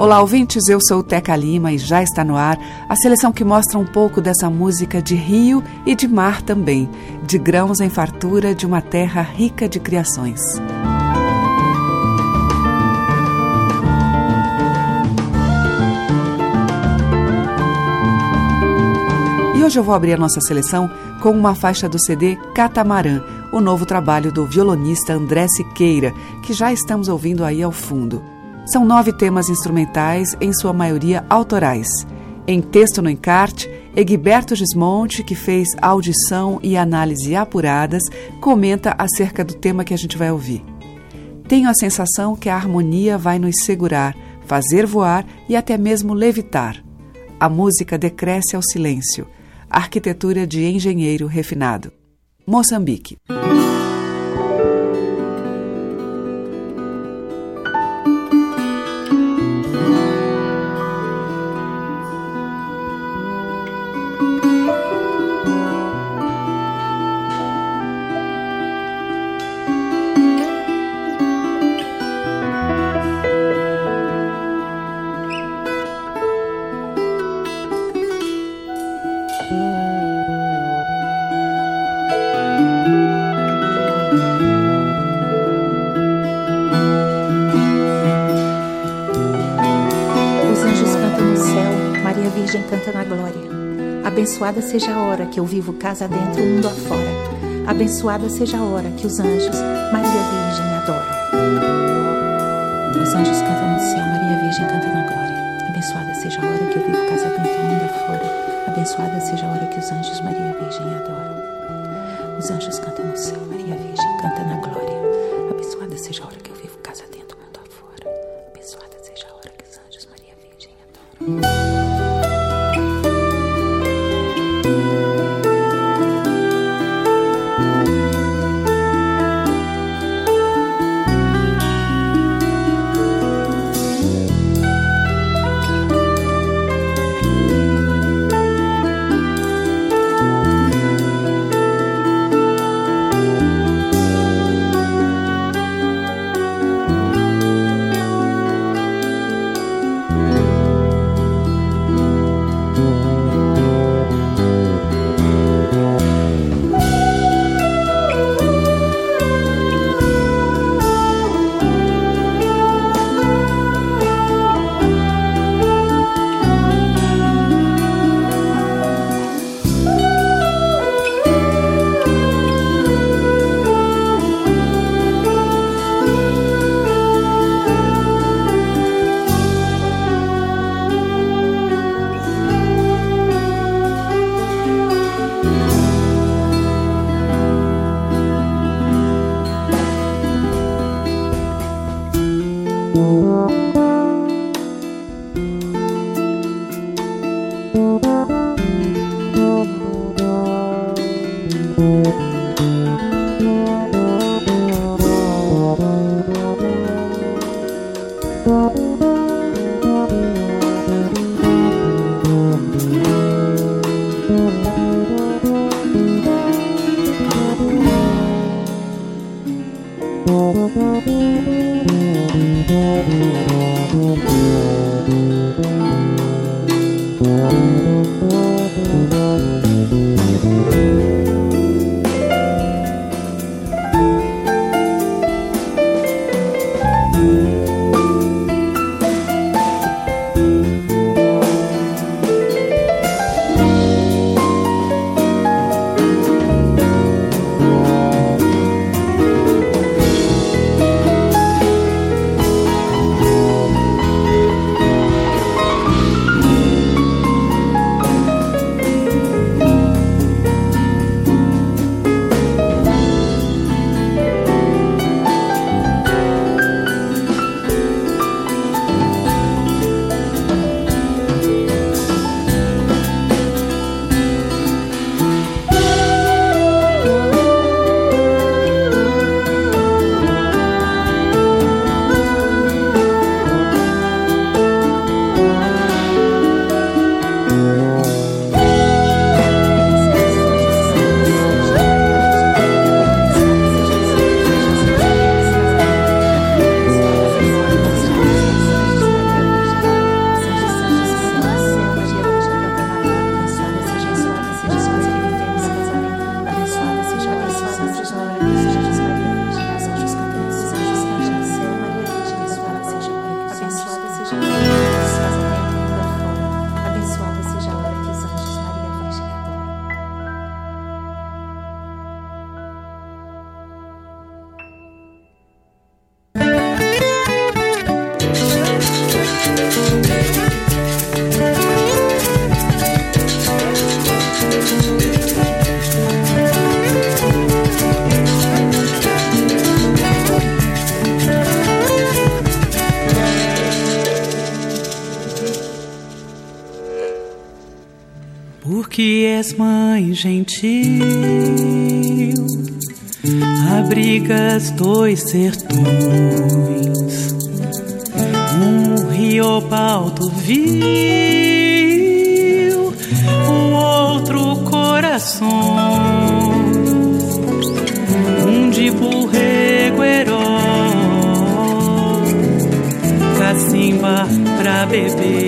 Olá, ouvintes. Eu sou Teca Lima e já está no ar a seleção que mostra um pouco dessa música de rio e de mar também, de grãos em fartura de uma terra rica de criações. E hoje eu vou abrir a nossa seleção com uma faixa do CD Catamarã, o novo trabalho do violonista André Siqueira, que já estamos ouvindo aí ao fundo. São nove temas instrumentais, em sua maioria autorais. Em texto no encarte, Egberto Gismonte, que fez audição e análise apuradas, comenta acerca do tema que a gente vai ouvir. Tenho a sensação que a harmonia vai nos segurar, fazer voar e até mesmo levitar. A música decresce ao silêncio. Arquitetura de engenheiro refinado. Moçambique. Abençoada seja a hora que eu vivo casa dentro, mundo afora. Abençoada seja a hora que os anjos, Maria Virgem, adoram. Dois sertões, um rio alto vil, o outro coração, um de burrego herói, cacimba pra beber,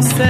house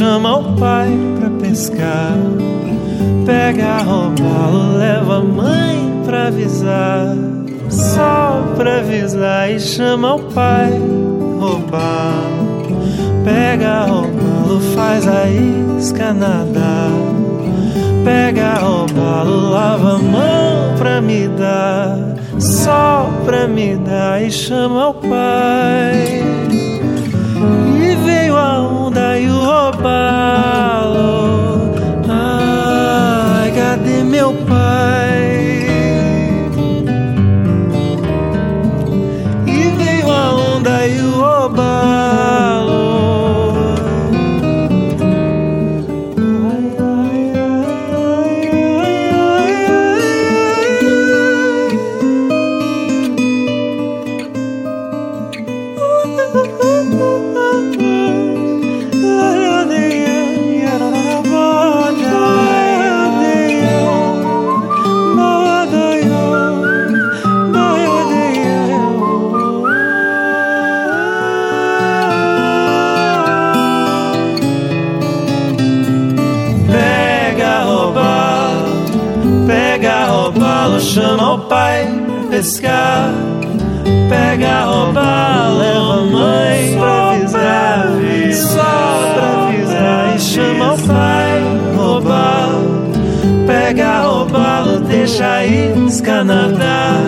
Chama o pai pra pescar. Pega roubá-lo, leva a mãe pra avisar. Só pra avisar e chama o pai, roubar. Pega roubá-lo, faz a isca nadar. Pega roubá-lo, lava a mão pra me dar. Só pra me dar e chama o pai. Onda e o roubá-lo. Pescar. Pega roubalo, leva a mãe pra avisar, só pra avisar e chama o pai roubalo. Pega roubalo, deixa isca nadar.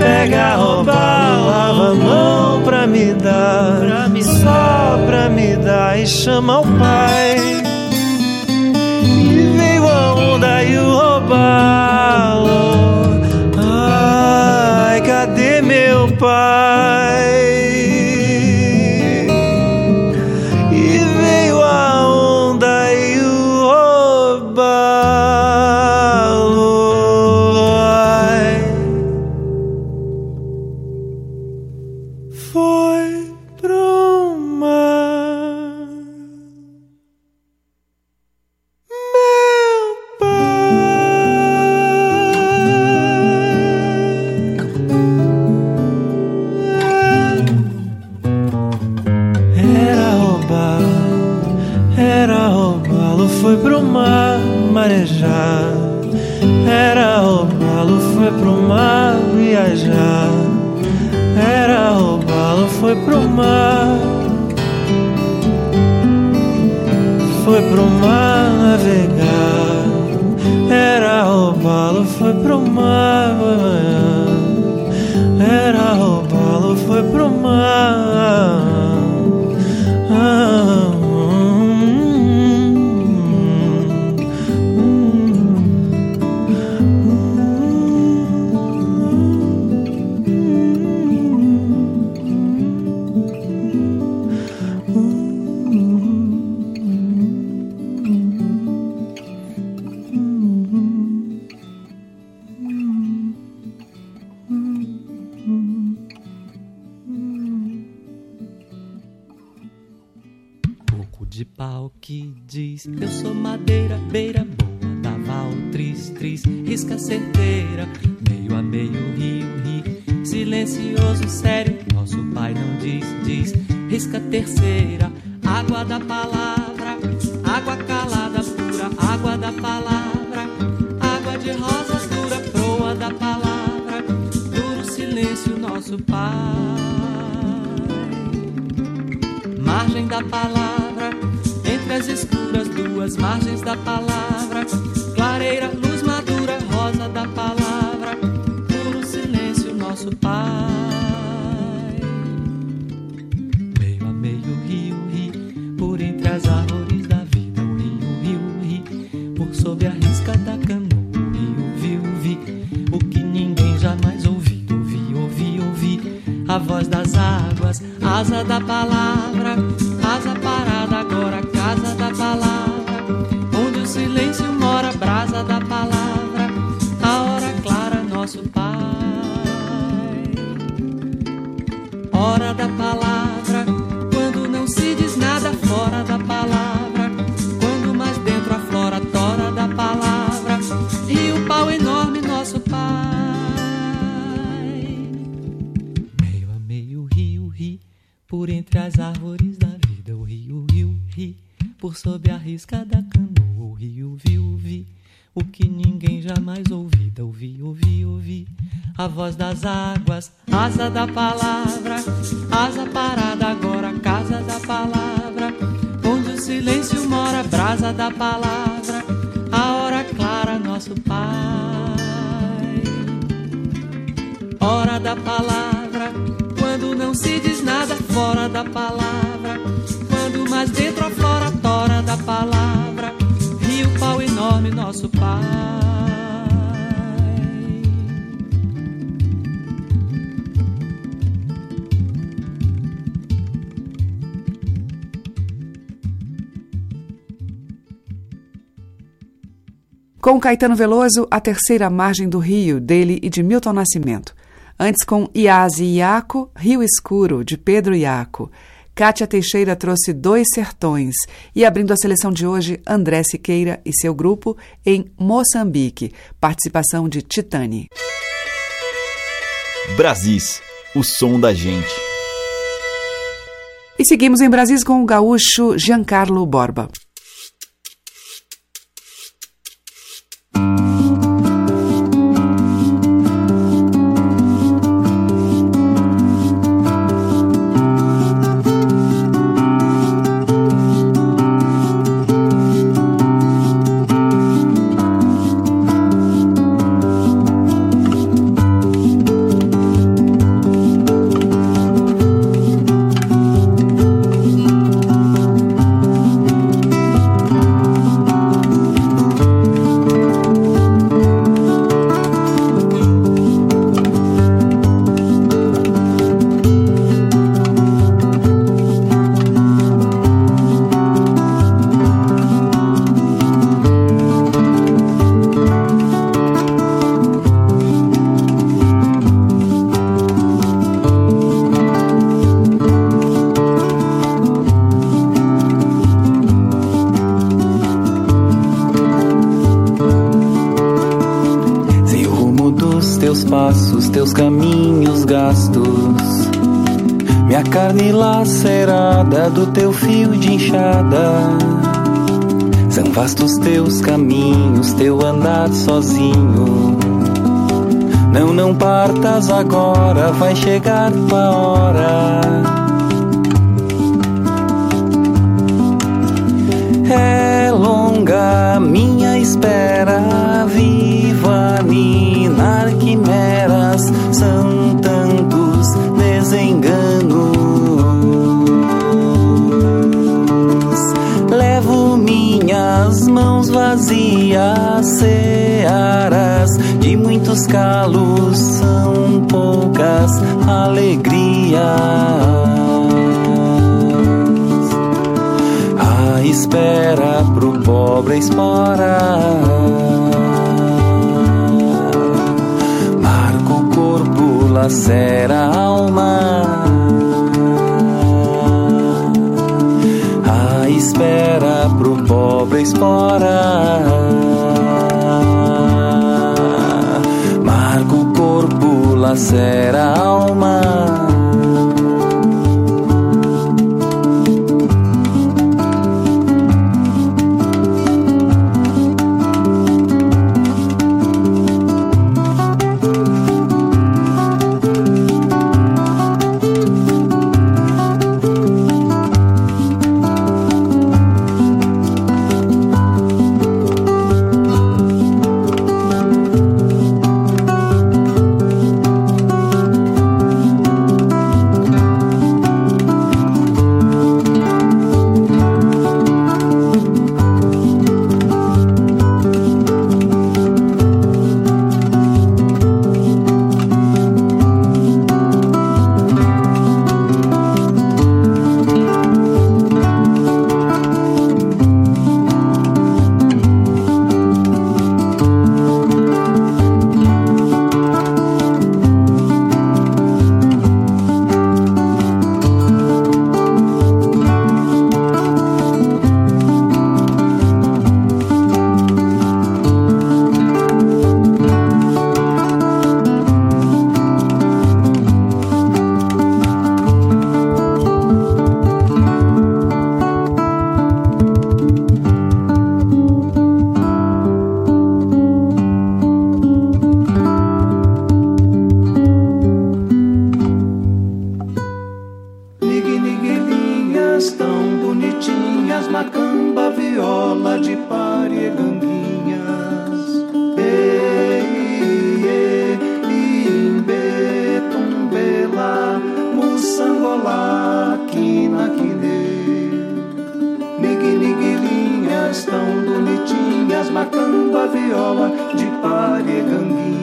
Pega roubalo, lava a mão pra me dar, só pra me dar e chama o pai. De pau que diz Eu sou madeira, beira boa Da Valtris, tris, risca certeira Meio a meio, rio, ri Silencioso, sério Nosso pai não diz, diz Risca terceira Água da palavra Água calada, pura Água da palavra Água de rosas dura Proa da palavra Duro silêncio, nosso pai. Margem da palavra, duas margens da palavra, clareira, luz madura, rosa da palavra, puro silêncio, nosso Pai. Ouvi, ouvi, ouvi, a voz das águas, asa da palavra, asa parada agora, casa da palavra, onde o silêncio mora, brasa da palavra, a hora clara, nosso Pai. Hora da palavra, quando não se diz nada fora da palavra, quando mais dentro aflora, tora da palavra, rio, pau enorme, nosso Pai. Com Caetano Veloso, A Terceira Margem do Rio, dele e de Milton Nascimento. Antes com Iase Iaco, Rio Escuro, de Pedro Iaco. Kátia Teixeira trouxe Dois Sertões e abrindo a seleção de hoje, André Siqueira e seu grupo em Moçambique, participação de Titani. Brasis, o som da gente. E seguimos em Brasis com o gaúcho Giancarlo Borba. Carne lacerada do teu fio de enxada. São vastos teus caminhos, teu andar sozinho. Não, não partas agora, vai chegar tua hora. É longa minha espera, vazias, searas de muitos calos, são poucas alegrias. espera pro pobre espora. Marca o corpo, lacera a alma. A espera pro pobre espora. Corpo, lacera a alma. viola de palha ganguinha.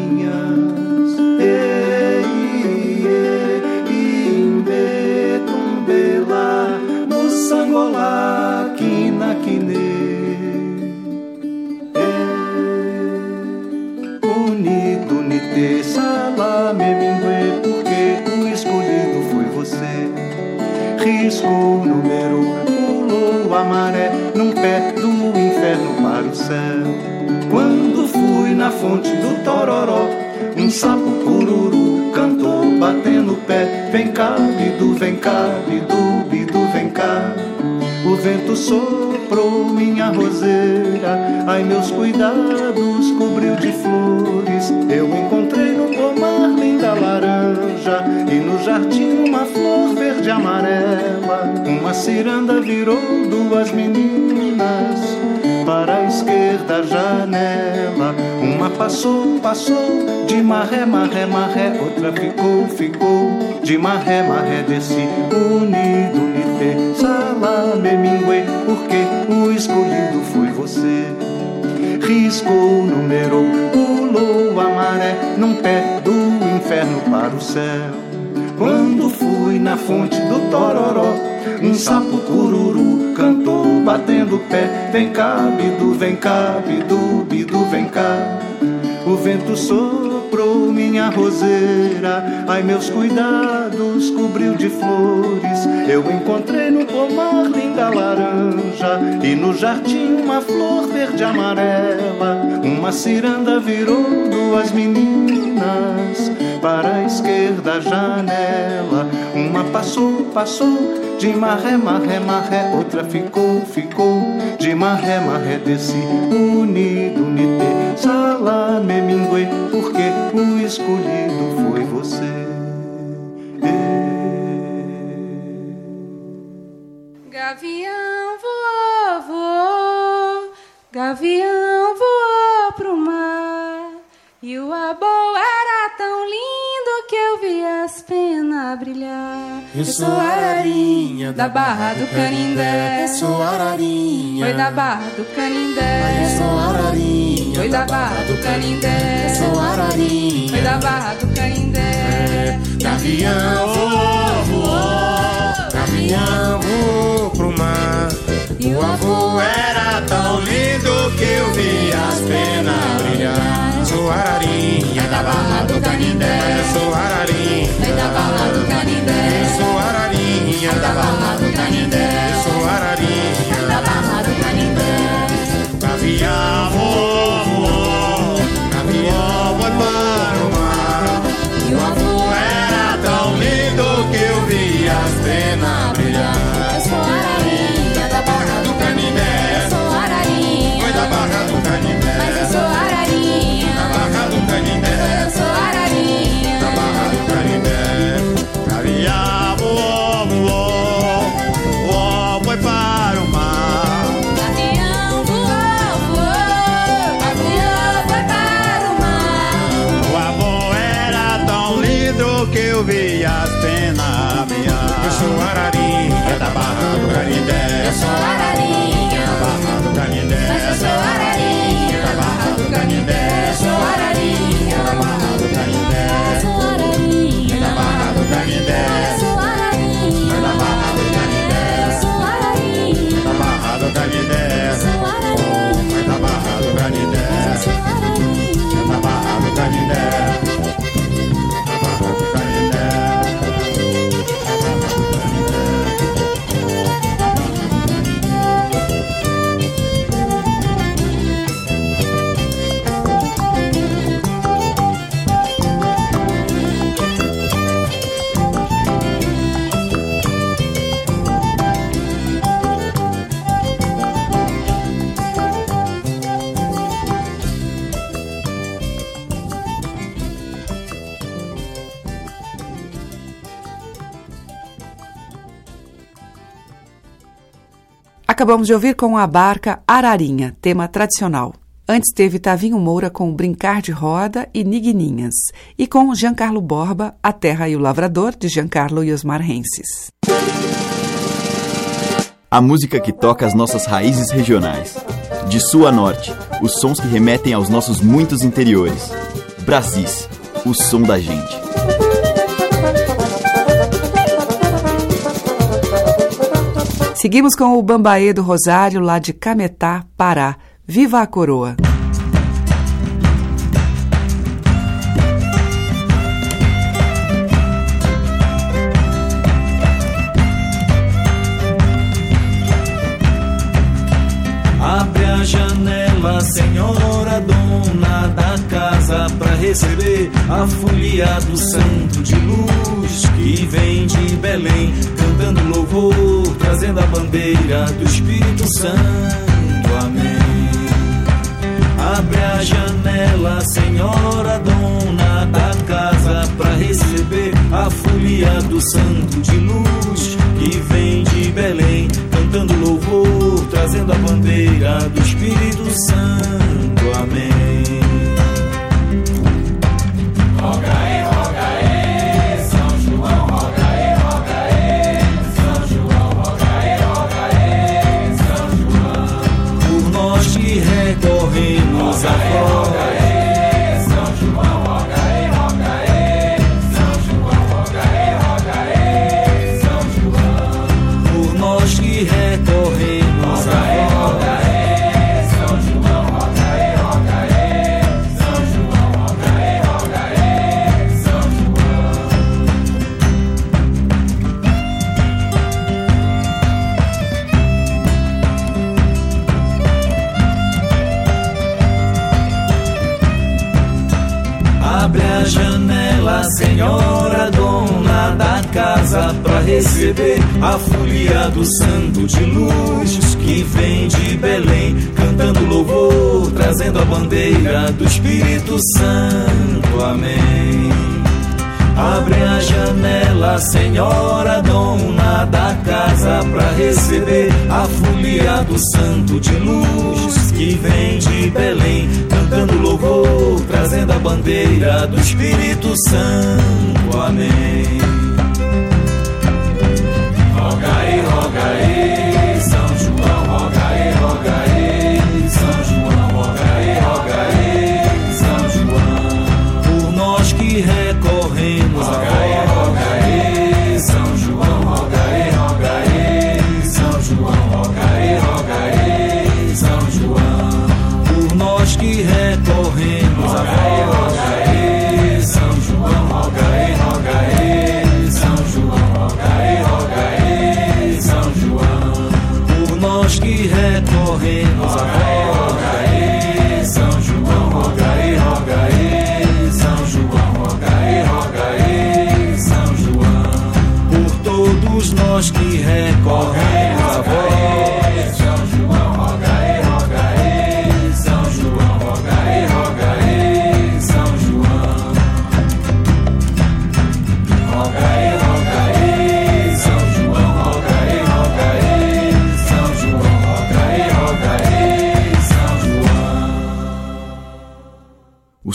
Passou, passou de maré, maré, maré. Outra ficou, ficou de maré, maré. Desci unido, nite, salame, mingue, porque o escolhido foi você. Riscou, numerou, pulou a maré num pé do inferno para o céu. Quando fui na fonte do Tororó, um sapo cururu cantou batendo pé. Vem cá, bidu, vem cá, bidu, bidu, vem cá. Minha roseira, ai meus cuidados cobriu de flores. Eu encontrei no pomar linda laranja e no jardim uma flor verde amarela. Uma ciranda virou duas meninas para a esquerda janela. Uma passou, passou de maré, maré, maré. Outra ficou, ficou de maré, maré. Desci unido, nite, salame, mingue, porque o escolhido foi você. Gavião voou, voou, gavião voou brilhar. Eu sou ararinha da Barra do Canindé. Eu sou ararinha. Foi da Barra do Canindé. Eu sou ararinha. Foi da Barra do Canindé. Eu sou ararinha. Foi da Barra do Canindé. Gavião voou, voou. Gavião voou pro mar. E o avô era tão lindo que eu vi as penas brilhar. Sou ararinha da Barra do Canindé. Sou ararinha. Da Barra do Canindé. Sou ararinha da Barra do Canindé. Sou ararinha da Barra do Canindé. Gavião Acabamos de ouvir com a barca Ararinha, tema tradicional. Antes teve Tavinho Moura com Brincar de Roda e Niguininhas. E com Giancarlo Borba, A Terra e o Lavrador, de Giancarlo e Osmar Renses. A música que toca as nossas raízes regionais. De sul a norte, os sons que remetem aos nossos muitos interiores. Brasis, o som da gente. Seguimos com o Bambaê do Rosário, lá de Cametá, Pará. Viva a coroa! A janela, senhora dona da casa, pra receber a folia do santo de luz que vem de Belém, cantando louvor, trazendo a bandeira do Espírito Santo. Amém. Abre a janela, senhora dona da casa, pra receber a folia do santo de luz que vem de Belém, trazendo a bandeira do Espírito Santo. Amém. Senhora dona da casa, pra receber a folia do santo de luz que vem de Belém, cantando louvor, trazendo a bandeira do Espírito Santo. Amém. Abre a janela, senhora dona da casa, pra receber a folia do santo de luz que vem de Belém, cantando louvor, trazendo a bandeira do Espírito Santo. Amém.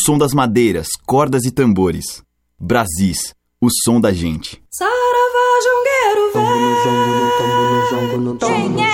Som das madeiras, cordas e tambores. Brasis, o som da gente. Saravá, jongueiro, velho. Quem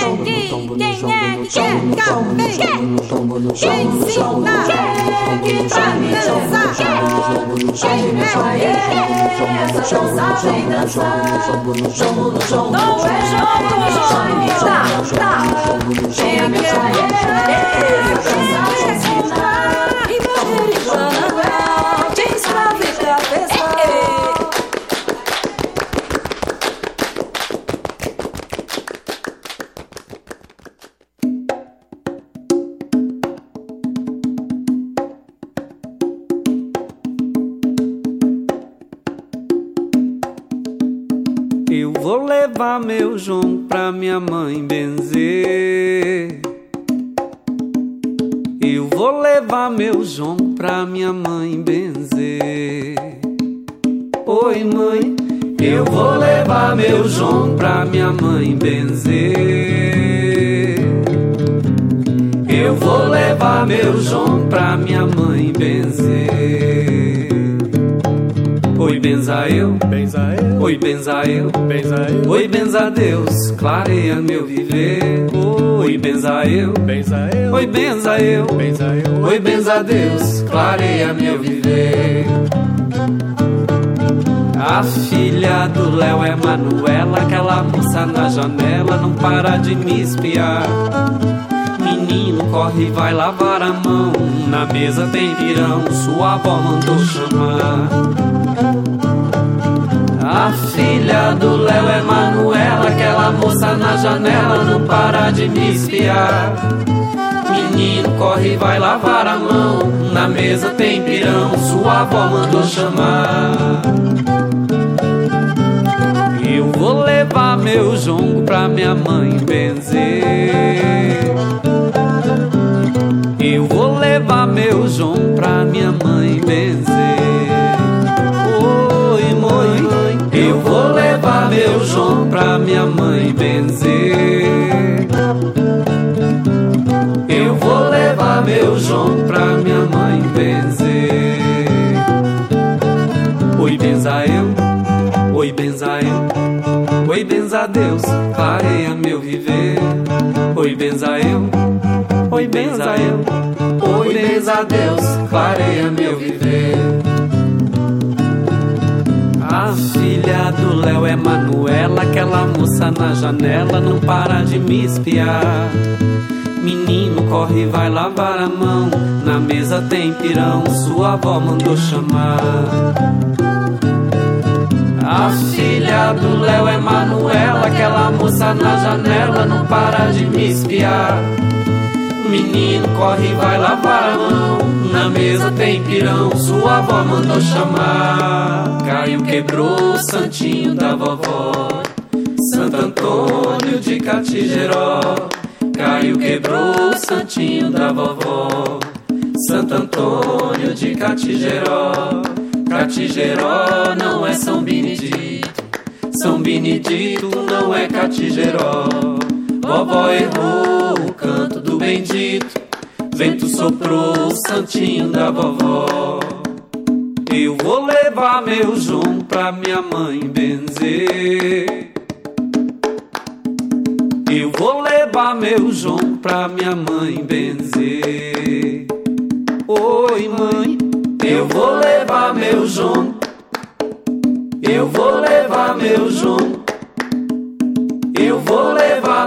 levar meu João pra minha mãe benzer. Eu vou levar meu João pra minha mãe benzer. Oi, mãe, eu vou levar meu João pra minha mãe benzer. Eu vou levar meu João pra minha mãe benzer. Oi, benza eu, benza eu, oi, benza eu, benza eu, oi, benza Deus, clareia meu viver. Oi, benza eu, benza eu, oi, benza eu, benza eu, oi, benza Deus, clareia meu viver. A filha do Léo é Manuela, aquela moça na janela não para de me espiar. Menino, corre e vai lavar a mão. Na mesa tem pirão, sua avó mandou chamar. Do Léo é Manuela, aquela moça na janela não para de me espiar. Menino, corre, vai lavar a mão. Na mesa tem pirão, sua avó mandou chamar. Eu vou levar meu jongo pra minha mãe benzer. Eu vou levar meu jongo pra minha mãe benzer. Meu jongo pra minha mãe benzer. Eu vou levar meu jongo pra minha mãe benzer. Oi, benza eu, oi, benza eu. Oi, benza Deus, clareia meu viver. Oi, benza eu, oi, benza eu. Oi, benza Deus, clareia meu viver. Do Léo é Manuela, aquela moça na janela não para de me espiar. Menino, corre, vai lavar a mão. Na mesa tem pirão, sua avó mandou chamar. A filha do Léo é Manuela, aquela moça na janela não para de me espiar. Menino, corre, vai lavar a mão. Na mesa tem pirão, sua avó mandou chamar. Caiu, quebrou o santinho da vovó. Santo Antônio de Catigeró. Caiu, quebrou o santinho da vovó. Santo Antônio de Catigeró. Catigeró não é São Benedito. São Benedito não é Catigeró. Vovó errou o canto bendito. Vento soprou santinho da vovó. Eu vou levar meu João pra minha mãe benzer. Eu vou levar meu João pra minha mãe benzer. Oi, mãe, eu vou levar meu João. Eu vou levar meu João. Eu vou levar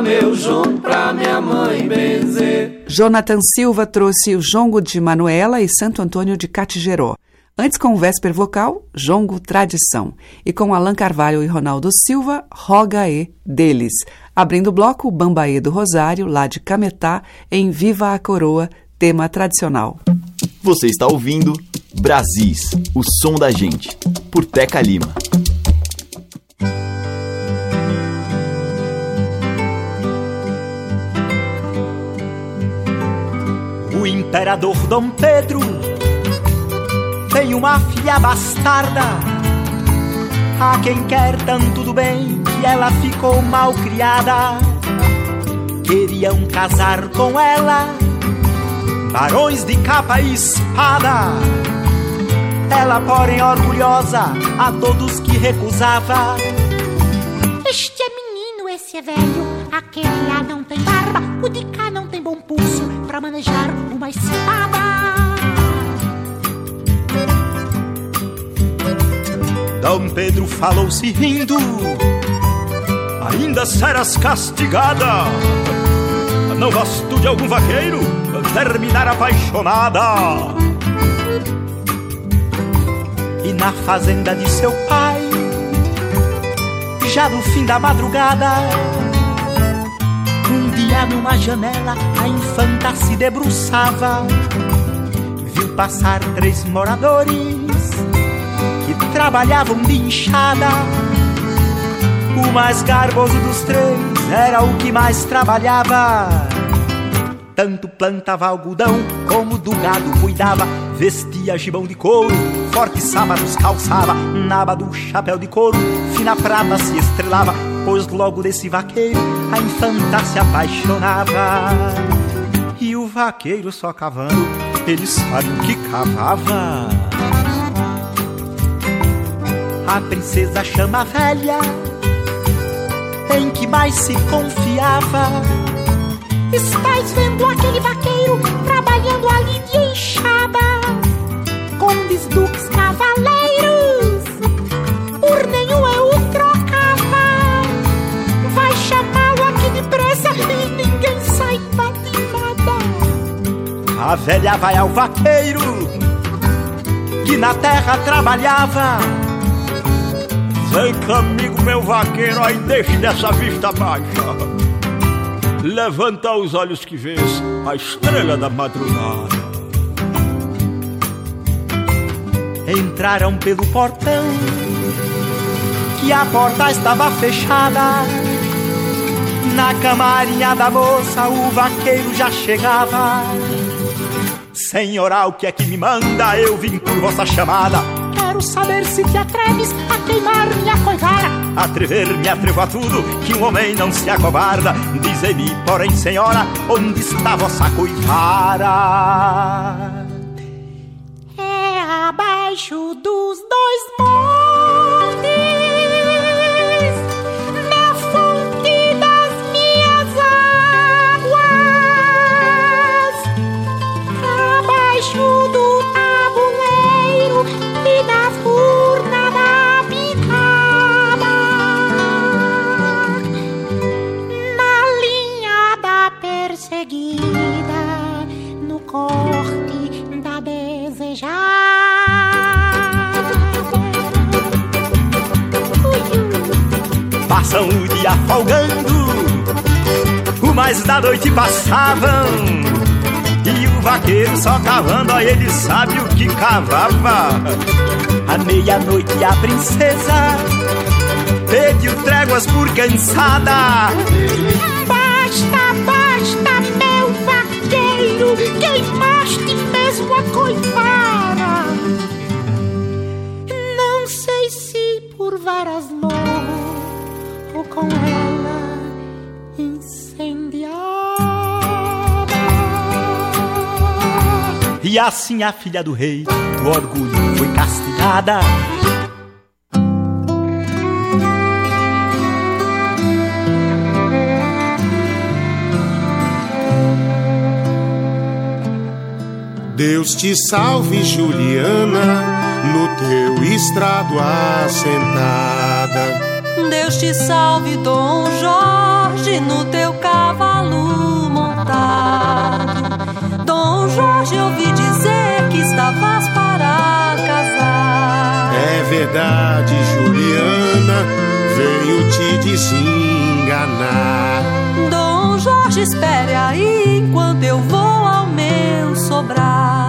meu João pra minha mãe benzer. Jonathan Silva trouxe o jongo de Manuela e Santo Antônio de Catigeró. Antes, com o Vésper Vocal, Jongo Tradição. E com Alan Carvalho e Ronaldo Silva, Roga E deles. Abrindo o bloco, Bambaê do Rosário, lá de Cametá, em Viva a Coroa, tema tradicional. Você está ouvindo Brasis, o som da gente, por Teca Lima. O imperador Dom Pedro tem uma filha bastarda, a quem quer tanto do bem que ela ficou mal criada. Queriam casar com ela, barões de capa e espada. Ela, porém, orgulhosa, a todos que recusava. Este é menino, esse é velho, aquele lá não tem barba, o de cá não tem bom pulso pra manejar uma espada. Dom Pedro falou-se rindo, ainda serás castigada. Não gosto de algum vaqueiro terminar apaixonada. E na fazenda de seu pai, já no fim da madrugada, um dia numa janela a infanta se debruçava. Viu passar três moradores que trabalhavam de enxada. O mais garboso dos três era o que mais trabalhava. Tanto plantava algodão como do gado cuidava. Vestia gibão de couro, fortes sábados calçava. Naba do chapéu de couro, fina prata se estrelava. Pois logo desse vaqueiro a infanta se apaixonava. E o vaqueiro só cavando, ele sabe o que cavava. A princesa chama a velha, em que mais se confiava. Estás vendo aquele vaqueiro trabalhando ali de enxada? Condes, duques, cavaleiros, A velha vai ao vaqueiro, que na terra trabalhava. Vem comigo, meu vaqueiro, aí deixe dessa vista baixa. Levanta os olhos que vês, a estrela da madrugada. Entraram pelo portão, que a porta estava fechada. Na camarinha da moça, o vaqueiro já chegava. Senhora, o que é que me manda? Eu vim por vossa chamada. Quero saber se te atreves a queimar minha coivara. Atrever-me atrevo a tudo, que um homem não se acovarda. Dizei-me, porém, senhora, onde está vossa coivara? É abaixo dos dois montes, Passam o dia folgando, o mais da noite passavam. E o vaqueiro só cavando, ó, ele sabe o que cavava. À meia-noite a princesa pediu tréguas por cansada. Basta, basta, meu vaqueiro, queimaste mesmo a coivara. Não sei se por varas com ela incendiada. E assim a filha do rei, do orgulho, foi castigada. Deus te salve, Juliana, no teu estrado assentada. Deus te salve, Dom Jorge, no teu cavalo montado. Dom Jorge, ouvi dizer que estavas para casar. É verdade, Juliana, venho te desenganar. Dom Jorge, espere aí enquanto eu vou ao meu sobrado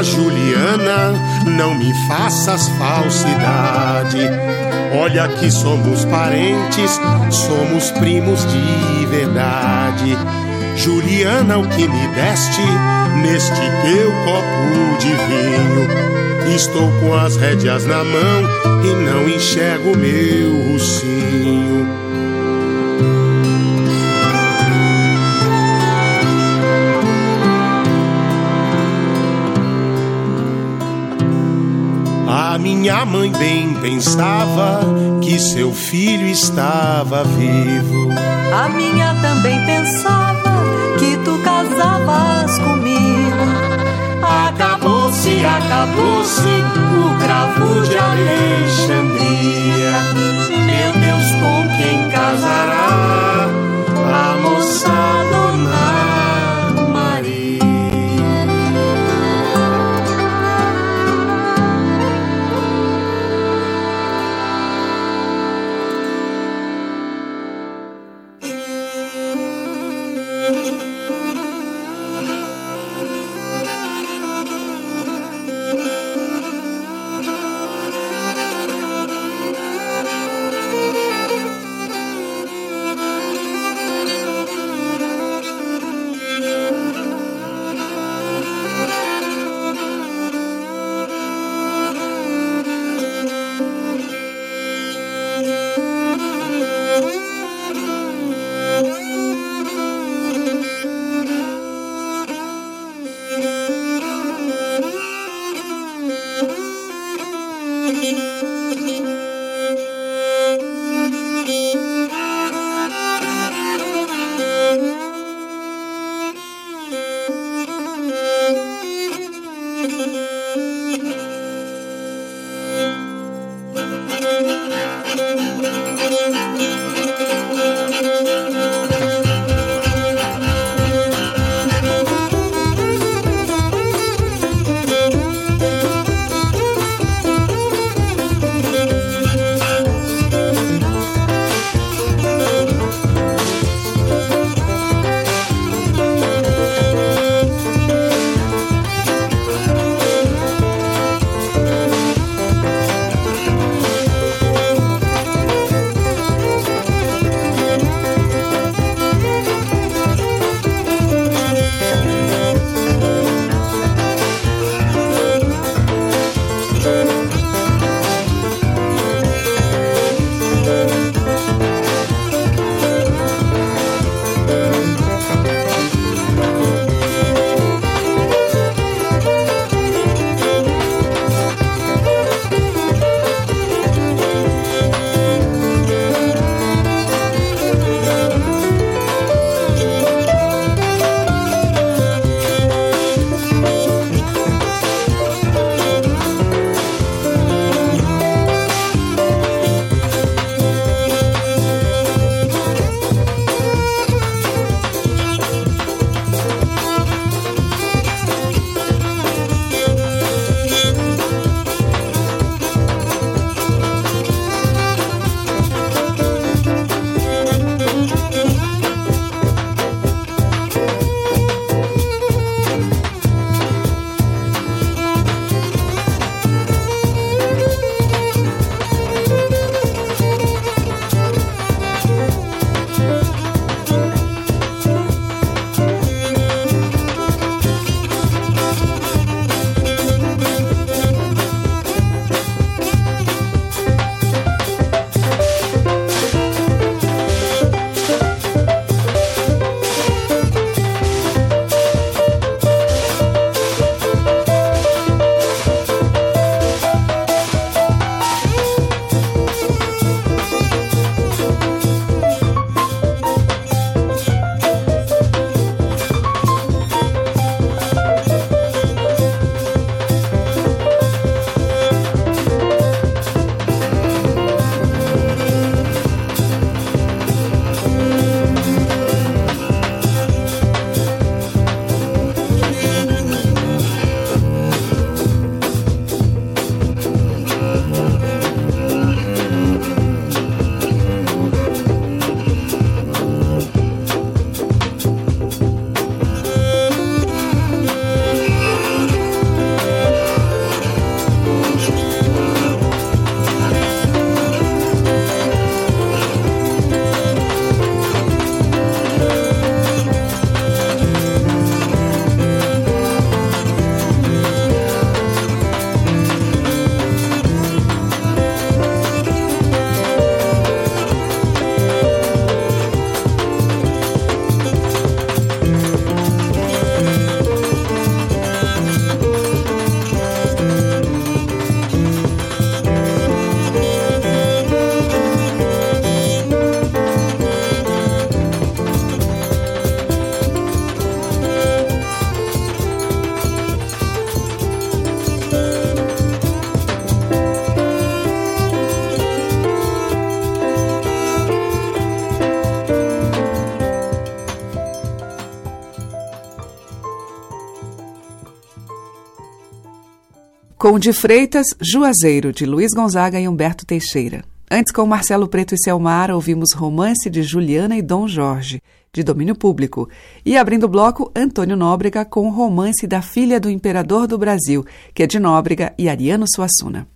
Juliana, Juliana, não me faças falsidade. Olha que somos parentes, somos primos de verdade. Juliana, o que me deste neste teu copo de vinho? Estou com as rédeas na mão e não enxergo meu rocinho. Minha mãe bem pensava que seu filho estava vivo. A minha também pensava que tu casavas comigo. Acabou-se, acabou-se o cravo de Alexandria. Meu Deus, com quem casará com de Freitas, Juazeiro, de Luiz Gonzaga e Humberto Teixeira. Antes, com Marcelo Preto e Selmar, ouvimos Romance de Juliana e Dom Jorge, de domínio público. E abrindo o bloco, Antônio Nóbrega com o romance da filha do imperador do Brasil, que é de Nóbrega e Ariano Suassuna.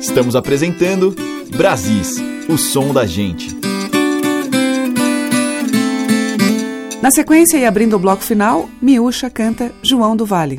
Estamos apresentando Brasis, o som da gente. Na sequência e abrindo o bloco final, Miúcha canta João do Vale.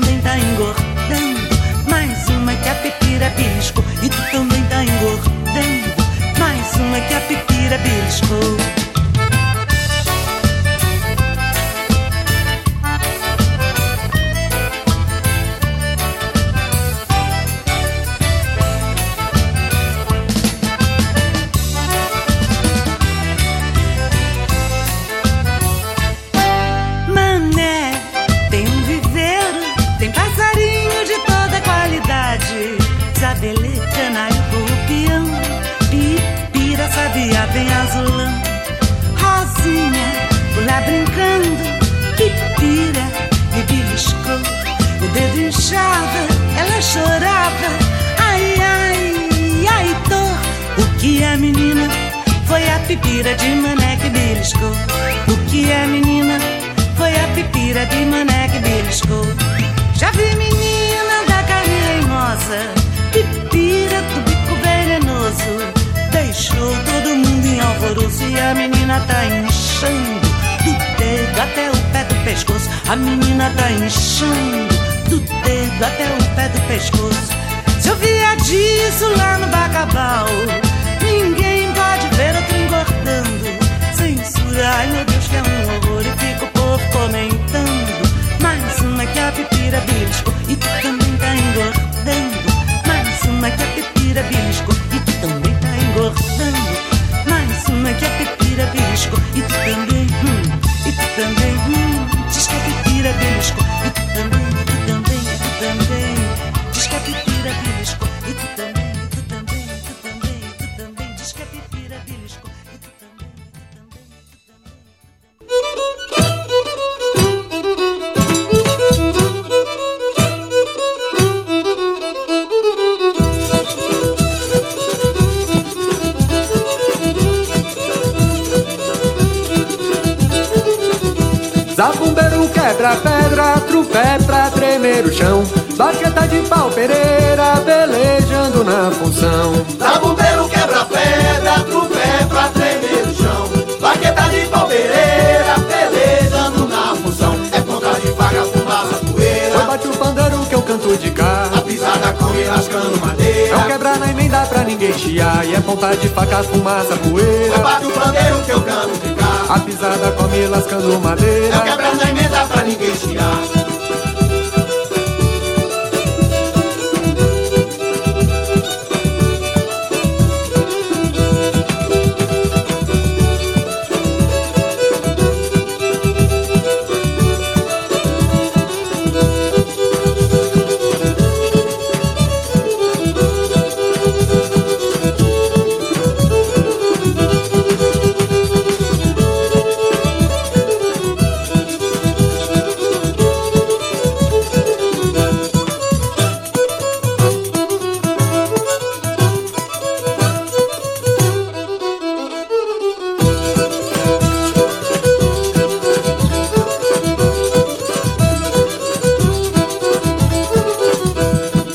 de pau pereira, velejando na função. Zabumbeiro quebra pedra, trupé pra tremer o chão. Baqueta de pau pereira, velejando na função. É ponta de faca, fumaça, poeira. Eu bate o pandeiro que eu canto de cá. A pisada com e rascando madeira. É quebrar na emenda pra ninguém chiar. E é ponta de faca, fumaça, poeira. Eu bate o pandeiro que eu canto de cá. A pisada come lascando madeira. É quebrar na emenda pra ninguém chiar.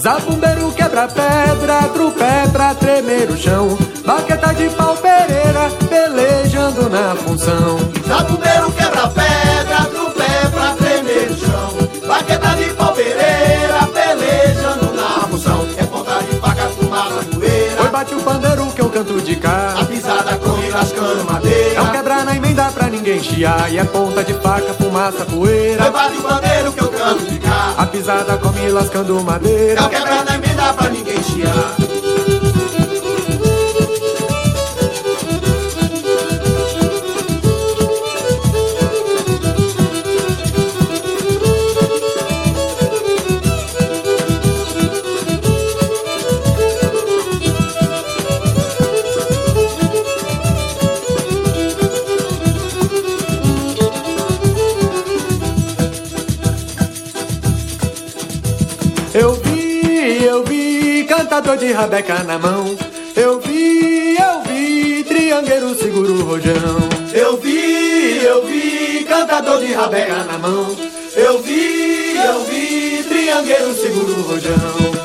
Zabumbeiro quebra pedra, trupé pra tremer o chão. Baqueta de pau pereira, pelejando na função. Pra ninguém chiar. E é ponta de faca, fumaça, poeira. Bate o pandeiro que eu canto de cá. A pisada come lascando madeira. É um quebrar na emenda pra ninguém chiar. Cantador de rabeca na mão. Eu vi, eu vi, triangueiro segura o rojão. Eu vi, eu vi, cantador de rabeca na mão. Eu vi, eu vi, triangueiro segura o rojão.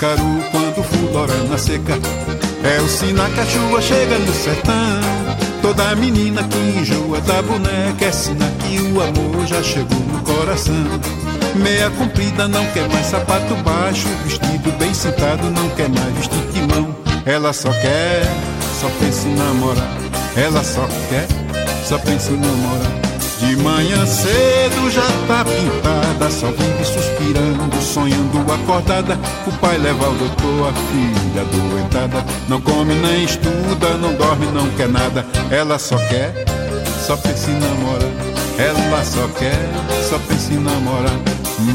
Mandacaru quando fulora na seca. É o sinal que a chuva chega no sertão. Toda menina que enjoa da boneca É sinal que o amor já chegou no coração. Meia comprida não quer mais sapato baixo Vestido bem sentado não quer mais vestir de mão. Ela só quer, só pensa em namorar. Ela só quer, só pensa em namorar de manhã cedo já tá pintada, só vive suspirando, sonhando acordada. O pai leva ao doutor, a filha doentada. Não come nem estuda, não dorme, não quer nada. Ela só quer, só pensa em namorar. Ela só quer, só pensa em namorar.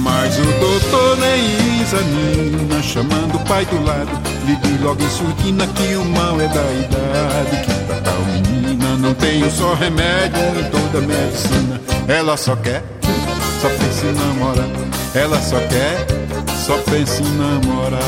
Mas o doutor nem examina, chamando o pai do lado. Lhe logo em surdina que o mal é da idade. Que menina não um só remédio em toda a medicina. Ela só quer, só pensa em namorar. Ela só quer, só pensa em namorar.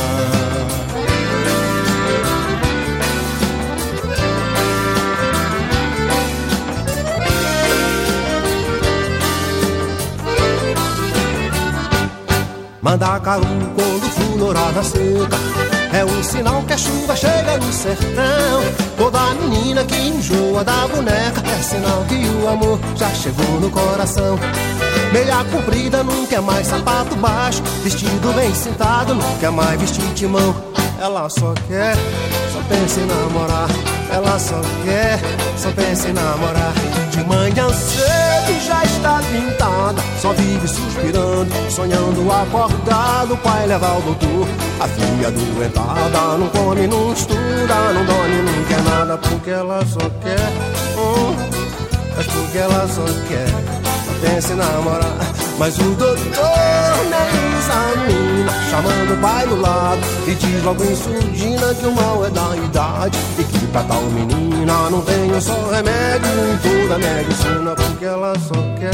Mandacaru quando florar na seca É um sinal que a chuva chega no sertão. Toda menina que enjoa da boneca É sinal que o amor já chegou no coração. Meia comprida não quer mais sapato baixo. Vestido bem sentado não quer mais vestir de mão. Ela só quer, só pensa em namorar Ela só quer, só pensa em namorar. De manhã cedo já está pintada Só vive suspirando, sonhando acordado O pai leva ao doutor, a filha doentada Não come, não estuda, não dorme, não quer nada Porque ela só quer, hum, mas porque ela só quer Só pensa em namorar Mas o doutor nem examina Chamando o pai do lado E diz logo em surdina que o mal é da idade E que pra tal menina não tem só remédio Em toda a medicina Porque ela só quer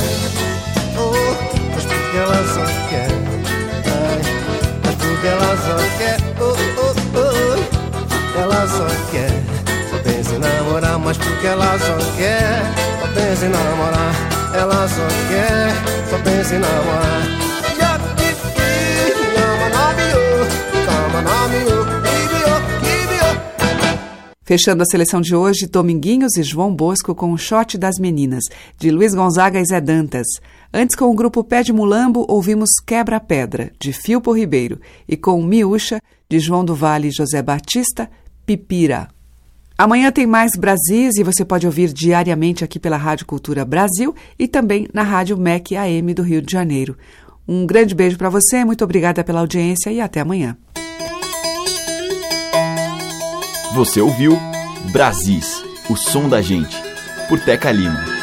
Oh, mas porque ela só quer Ai, Mas porque ela só quer Oh, oh, oh Ela só quer Só pensa em namorar Mas porque ela só quer Só pensa em namorar Ela só quer Só pensa em namorar Fechando a seleção de hoje, Dominguinhos e João Bosco com o Shot das Meninas, de Luiz Gonzaga e Zé Dantas. Antes, com o grupo Pé de Mulambo, ouvimos Quebra-Pedra, de Filpo Ribeiro, e com Miúcha, de João do Vale e José Batista, Pipira. Amanhã tem mais Brasis e você pode ouvir diariamente aqui pela Rádio Cultura Brasil e também na Rádio MEC AM do Rio de Janeiro. Um grande beijo para você, muito obrigada pela audiência e até amanhã. Você ouviu Brasis, o som da gente, por Teca Lima.